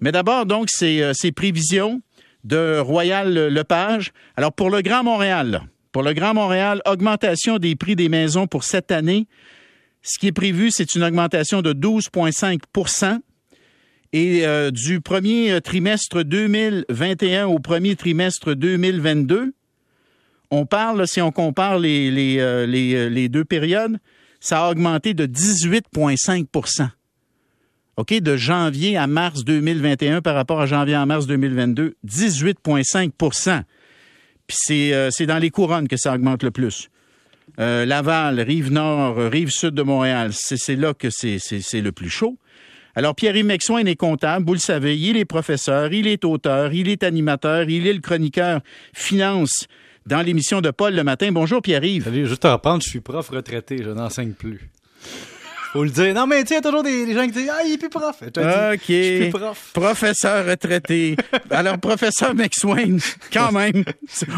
Mais d'abord, donc, ces, euh, ces prévisions de Royal Lepage. Alors, pour le Grand Montréal, pour le Grand Montréal, augmentation des prix des maisons pour cette année. Ce qui est prévu, c'est une augmentation de 12,5% et euh, du premier trimestre 2021 au premier trimestre 2022, on parle, si on compare les, euh, euh, les deux périodes, ça a augmenté de 18,5 OK, de janvier à mars 2021 par rapport à janvier à mars 2022, 18,5 Puis c'est, euh, c'est dans les couronnes que ça augmente le plus. Euh, Laval, Rive-Nord, Rive-Sud de Montréal, c'est, c'est là que c'est, c'est, le plus chaud. Alors, Pierre-Yves Mexoin est comptable, vous le savez, il est professeur, il est auteur, il est animateur, il est le chroniqueur finance dans l'émission de Paul le matin. Bonjour Pierre-Yves. Salut, juste à reprendre, je suis prof retraité, je n'enseigne plus. Faut le dire. Non, mais tu sais, il y a toujours des, des gens qui disent Ah, il est plus prof. Dis, OK. Je suis plus prof. Professeur retraité. Alors, professeur McSwain, quand même,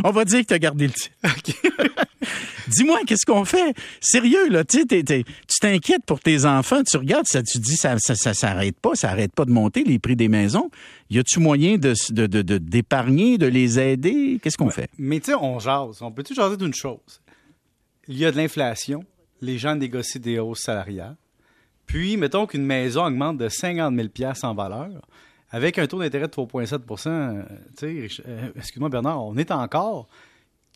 on va dire que tu as gardé le titre. Dis-moi, qu'est-ce qu'on fait? Sérieux, là, tu tu t'inquiètes pour tes enfants, tu regardes ça, tu dis, ça, ça, ça s'arrête pas, ça arrête pas de monter les prix des maisons. Y a-tu moyen de, de, de, de- d'épargner, de les aider? Qu'est-ce qu'on fait? Mais tu sais, on jase. On peut-tu jaser d'une chose? Il y a de l'inflation. Les gens négocient des hausses salariales. Puis, mettons qu'une maison augmente de 50 000 en valeur. Avec un taux d'intérêt de 3,7 euh, euh, excuse-moi Bernard, on est encore.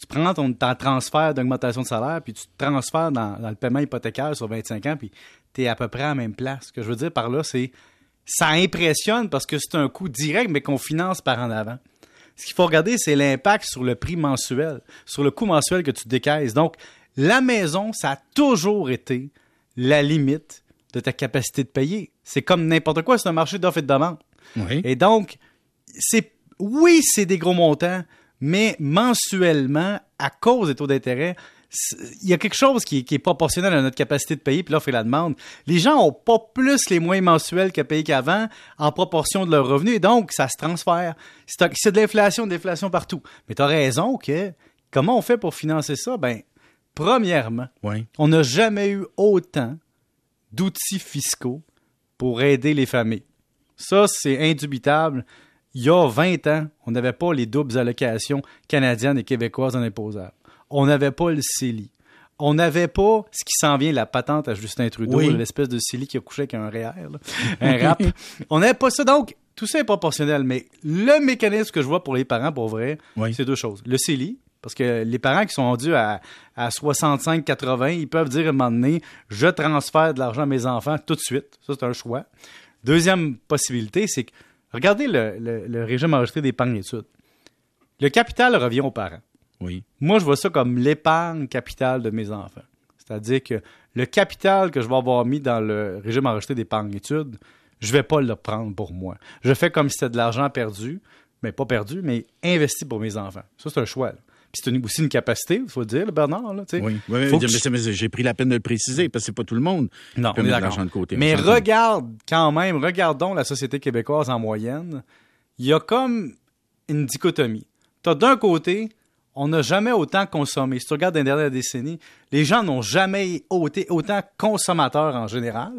Tu prends ton, ton transfert d'augmentation de salaire, puis tu te transfères dans, dans le paiement hypothécaire sur 25 ans, puis tu es à peu près à la même place. Ce que je veux dire par là, c'est ça impressionne parce que c'est un coût direct, mais qu'on finance par en avant. Ce qu'il faut regarder, c'est l'impact sur le prix mensuel, sur le coût mensuel que tu décaisses. Donc, la maison, ça a toujours été la limite de ta capacité de payer. C'est comme n'importe quoi, c'est un marché d'offres et de demande. Oui. Et donc, c'est oui, c'est des gros montants, mais mensuellement, à cause des taux d'intérêt, il y a quelque chose qui, est- qui est proportionnel à notre capacité de payer, puis l'offre et la demande. Les gens ont pas plus les moyens mensuels qu'à payer qu'avant en proportion de leurs revenus, et donc ça se transfère. C'est c'est de l'inflation, de l'inflation partout. Mais tu as raison que comment on fait pour financer ça? Ben, premièrement, Oui. on n'a jamais eu autant d'outils fiscaux pour aider les familles. Ça, c'est indubitable. Il y a 20 ans, on n'avait pas les doubles allocations canadiennes et québécoises en imposable. On n'avait pas le CELI. On n'avait pas ce qui s'en vient, la patente à Justin Trudeau, Oui. l'espèce de CELI qui a couché avec un REER, là, un rap. On n'avait pas ça. Donc, tout ça est proportionnel. Mais le mécanisme que je vois pour les parents, pour vrai, Oui. c'est deux choses. Le CELI, parce que les parents qui sont rendus à, à 65-80, ils peuvent dire à un moment donné, je transfère de l'argent à mes enfants tout de suite. Ça, c'est un choix. Deuxième possibilité, c'est que, regardez le, le- le régime enregistré d'épargne études. Le capital revient aux parents. Oui. Moi, je vois ça comme l'épargne capitale de mes enfants. C'est-à-dire que le capital que je vais avoir mis dans le régime enregistré d'épargne études, je vais pas le prendre pour moi. Je fais comme si c'était de l'argent perdu, mais pas perdu, mais investi pour mes enfants. Ça, c'est un choix. là. Puis c'est une- aussi une capacité, il faut le dire, le Bernard. Là. Oui, oui, Faut oui, tu- j'ai pris la peine de le préciser parce que c'est pas tout le monde Non, qui peut on est mettre de côté. Mais regarde quand même, regardons la société québécoise en moyenne. Il y a comme une dichotomie. T'as d'un côté, on n'a jamais autant consommé. Si tu regardes dans les dernières décennies, les gens n'ont jamais été autant consommateurs en général.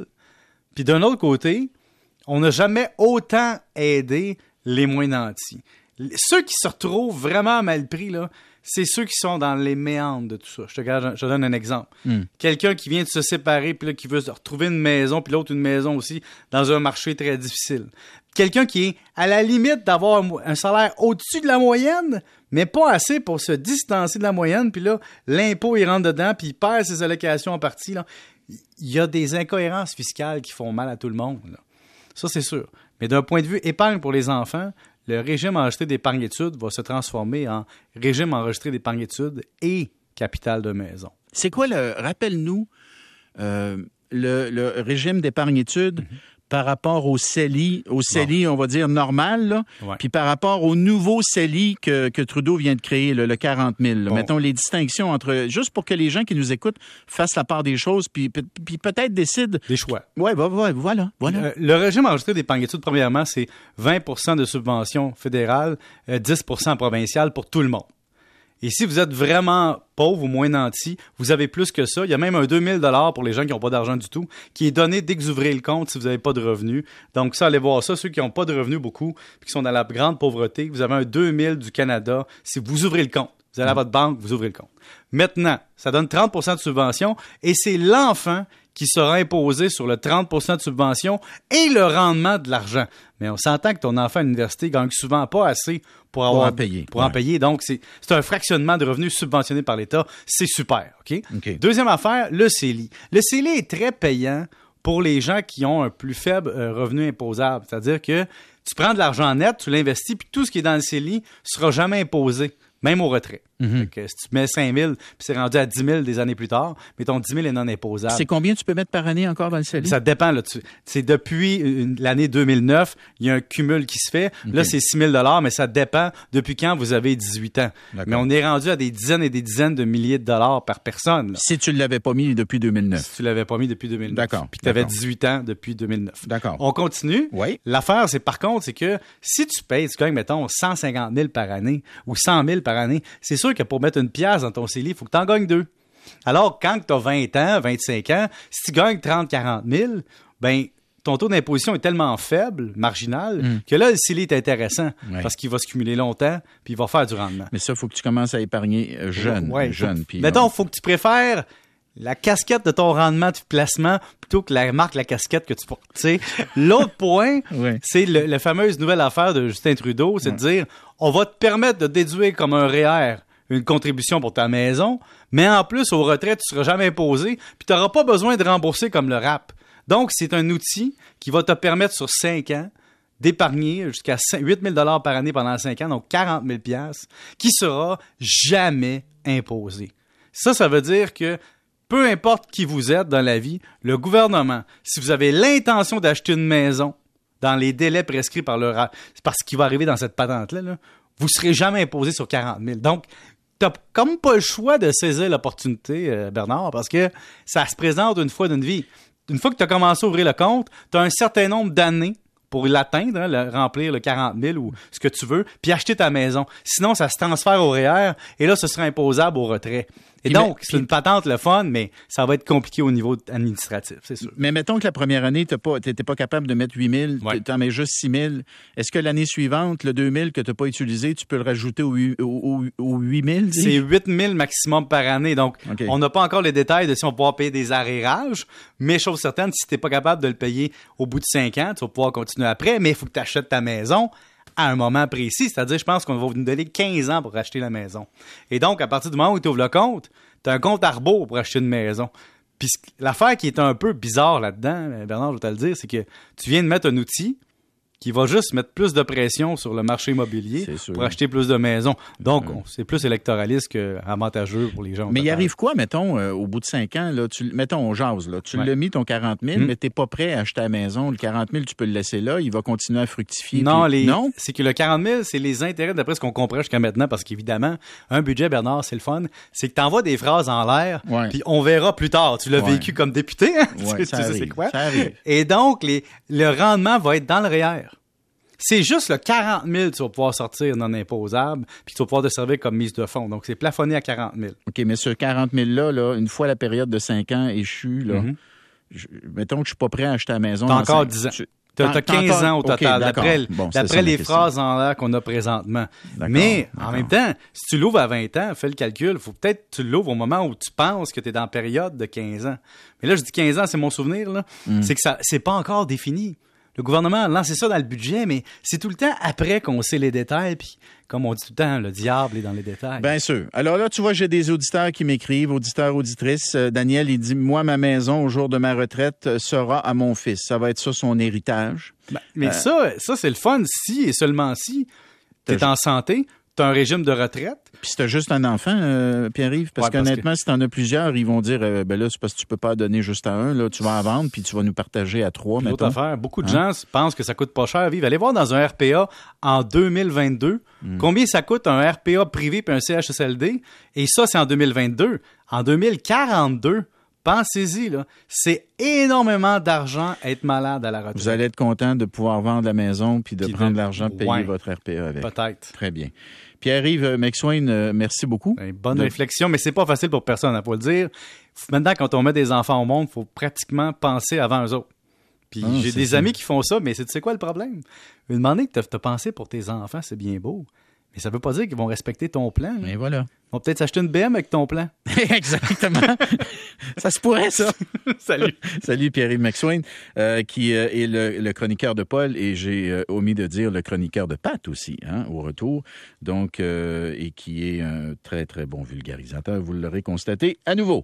Puis d'un autre côté, on n'a jamais autant aidé les moins nantis. Ceux qui se retrouvent vraiment mal pris, là, c'est ceux qui sont dans les méandres de tout ça. Je te, garde- je te donne un exemple. Quelqu'un qui vient de se séparer, puis là, qui veut se retrouver une maison, puis l'autre une maison aussi, dans un marché très difficile. Quelqu'un qui est à la limite d'avoir un salaire au-dessus de la moyenne, mais pas assez pour se distancer de la moyenne, puis là, l'impôt, il rentre dedans, puis il perd ses allocations en partie. Là. Il y a des incohérences fiscales qui font mal à tout le monde. là. Ça, c'est sûr. Mais d'un point de vue épargne pour les enfants, le régime enregistré d'épargne études va se transformer en régime enregistré d'épargne études et capital de maison. C'est quoi le. Rappelle-nous euh, le, le régime d'épargne-études Mhm. Par rapport au CELI, au CELI, on va dire normal, là, Ouais. puis par rapport au nouveau CELI que, que Trudeau vient de créer, le, le 40 000. là. Bon. Mettons les distinctions entre. Juste pour que les gens qui nous écoutent fassent la part des choses, puis, puis, peut-être décident. Des choix. Bah, ouais, voilà, voilà. Euh, le régime enregistré d'épargne études, premièrement, c'est 20% de subventions fédérales, euh, 10% provinciales pour tout le monde. Et si vous êtes vraiment pauvre ou moins nanti, vous avez plus que ça. Il y a même un 2000 dollars pour les gens qui n'ont pas d'argent du tout, qui est donné dès que vous ouvrez le compte si vous n'avez pas de revenus. Donc ça, allez voir ça. Ceux qui n'ont pas de revenus beaucoup, puis qui sont dans la grande pauvreté, vous avez un 2000 du Canada si vous ouvrez le compte. Vous allez à votre banque, vous ouvrez le compte. Maintenant, ça donne 30% de subvention et c'est l'enfant qui sera imposé sur le 30% de subvention et le rendement de l'argent. Mais on s'entend que ton enfant à l'université gagne souvent pas assez pour avoir en payer. Pour en payer. Donc, c'est un fractionnement de revenus subventionnés par l'État. C'est super. OK? Deuxième affaire, le CELI. Le CELI est très payant pour les gens qui ont un plus faible euh, revenu imposable. C'est-à-dire que tu prends de l'argent net, tu l'investis, puis tout ce qui est dans le CELI sera jamais imposé même au retrait. Mhm. si tu mets 5 000 puis c'est rendu à 10 000 des années plus tard, mais ton 10 000 est non imposable. C'est combien tu peux mettre par année encore dans le CELI? Ça dépend. Là, c'est depuis l'année 2009, il y a un cumul qui se fait. Là, c'est 6 000 mais ça dépend depuis quand vous avez 18 ans. Mais on est rendu à des dizaines et des dizaines de milliers de dollars par personne. Si tu ne l'avais pas mis depuis 2009. Si tu l'avais pas mis depuis 2009. D'accord. Puis tu avais 18 ans depuis 2009. D'accord. On continue. Oui. L'affaire, c'est par contre, c'est que si tu payes, tu gagnes, mettons, 150 000 par année ou 100 000 par année, c'est sûr que pour mettre une pièce dans ton CELI, il faut que tu en gagnes deux. Alors, quand tu as 20 ans, 25 ans, si tu gagnes 30, 40 000, ben, ton taux d'imposition est tellement faible, marginal, hmm. que là, le CELI est intéressant parce qu'il va se cumuler longtemps puis il va faire du rendement. Mais ça, il faut que tu commences à épargner euh, jeune. jeune puis, Mettons, il faut que tu préfères la casquette de ton rendement de placement plutôt que la marque, la casquette que tu portes. L'autre point, c'est la fameuse nouvelle affaire de Justin Trudeau, c'est de dire on va te permettre de déduire comme un REER une contribution pour ta maison, mais en plus, au retrait, tu seras jamais imposé, puis tu n'auras pas besoin de rembourser comme le RAP. Donc, c'est un outil qui va te permettre sur 5 ans d'épargner jusqu'à 8 000 par année pendant 5 ans, donc 40 000 qui sera jamais imposé. Ça, ça veut dire que peu importe qui vous êtes dans la vie, le gouvernement, si vous avez l'intention d'acheter une maison dans les délais prescrits par le RAP, c'est parce qu'il va arriver dans cette patente-là, là, vous serez jamais imposé sur 40 000. Donc, t'as comme pas le choix de saisir l'opportunité, euh, Bernard, parce que ça se présente une fois d'une vie. Une fois que tu as commencé à ouvrir le compte, tu as un certain nombre d'années pour l'atteindre, hein, remplir le 40 000 ou ce que tu veux, puis acheter ta maison. Sinon, ça se transfère au REER et là, ce sera imposable au retrait. Et donc, c'est une patente le fun, mais ça va être compliqué au niveau administratif, c'est sûr. Mais mettons que la première année, tu n'étais pas capable de mettre 8 000, tu en mets juste 6 000. Est-ce que l'année suivante, le 2 000 que tu n'as pas utilisé, tu peux le rajouter aux 8 000? C'est 8 000 maximum par année. Donc, on n'a pas encore les détails de si on va pouvoir payer des arrérages, mais chose certaine, si tu n'es pas capable de le payer au bout de 5 ans, tu vas pouvoir continuer après, mais il faut que tu achètes ta maison à un moment précis. C'est-à-dire, je pense qu'on va vous donner 15 ans pour acheter la maison. Et donc, à partir du moment où tu ouvres le compte, tu as un compte arbo pour acheter une maison. Puis l'affaire qui est un peu bizarre là-dedans, Bernard, je vais te le dire, c'est que tu viens de mettre un outil qui va juste mettre plus de pression sur le marché immobilier pour acheter plus de maisons. Donc, c'est plus électoraliste qu'avantageux pour les gens. Mais il arrive quoi, mettons, euh, au bout de cinq ans, là, tu, mettons, on jase, là, tu l'as mis ton 40 000, hmm. mais tu n'es pas prêt à acheter la maison. Le 40 000, tu peux le laisser là, il va continuer à fructifier. Non, les... non? c'est que le 40 000, c'est les intérêts, d'après ce qu'on comprend jusqu'à maintenant, parce qu'évidemment, un budget, Bernard, c'est le fun, c'est que tu envoies des phrases en l'air, puis on verra plus tard. Tu l'as vécu comme député, hein? tu, ça sais c'est quoi? Ça arrive. Et donc, les, le rendement va être dans le REER. C'est juste le 40 000 que tu vas pouvoir sortir non imposable, puis tu vas pouvoir te servir comme mise de fonds. Donc, c'est plafonné à 40 000. OK, mais ce 40 000-là, là, une fois la période de 5 ans échue, là, mhm. mettons que je suis pas prêt à acheter la maison. T'as encore 10 ans. Tu as, 15 ans au total, d'après les phrases en l'air qu'on a présentement. Mais en même temps, si tu l'ouvres à 20 ans, fais le calcul, faut peut-être que tu l'ouvres au moment où tu penses que tu es dans la période de 15 ans. Mais là, je dis 15 ans, c'est mon souvenir, là. Mm. C'est que ça c'est pas encore défini le gouvernement a lancé ça dans le budget, mais c'est tout le temps après qu'on sait les détails. Puis, comme on dit tout le temps, le diable est dans les détails. Bien sûr. Alors là, tu vois, j'ai des auditeurs qui m'écrivent, auditeurs, auditrices. Euh, Daniel, il dit Moi, ma maison, au jour de ma retraite, euh, sera à mon fils. Ça va être ça son héritage. Ben, mais euh, ça, ça c'est le fun si et seulement si tu es en santé, tu as un régime de retraite. Puis si juste un enfant, euh, Pierre-Yves, parce qu'honnêtement, si tu en as plusieurs, ils vont dire euh, ben là, c'est parce que tu peux pas donner juste à un, là, tu vas en vendre, puis tu vas nous partager à trois. Autre affaire, beaucoup de hein? gens pensent que ça coûte pas cher à vivre. Allez voir dans un RPA en 2022 hmm. combien ça coûte un RPA privé puis un CHSLD. Et ça, c'est en 2022. En 2042, Pensez-y, là. C'est énormément d'argent être malade à la retraite. Vous allez être content de pouvoir vendre la maison puis de Puis prendre de- l'argent, payer Ouais. votre RPE avec. Peut-être. Très bien. Pierre-Yves McSwain, euh, merci beaucoup. Une bonne De- réflexion, mais c'est pas facile pour personne, à pas le dire. Maintenant, quand on met des enfants au monde, faut pratiquement penser avant eux autres. Puis Ah, j'ai des ça. amis qui font ça, mais c'est tu sais quoi le problème? Une demandé que tu as pensé pour tes enfants, c'est bien beau. Mais ça veut pas dire qu'ils vont respecter ton plan. là. Et voilà. Ils vont peut-être s'acheter une BM avec ton plan. Exactement. ça se pourrait, ça. Salut. Salut Pierre-Yves McSwain, euh, qui euh, est le, le chroniqueur de Paul et j'ai euh, omis de dire le chroniqueur de Pat aussi, hein, au retour. Donc, et qui est un très, très bon vulgarisateur. Vous l'aurez constaté à nouveau.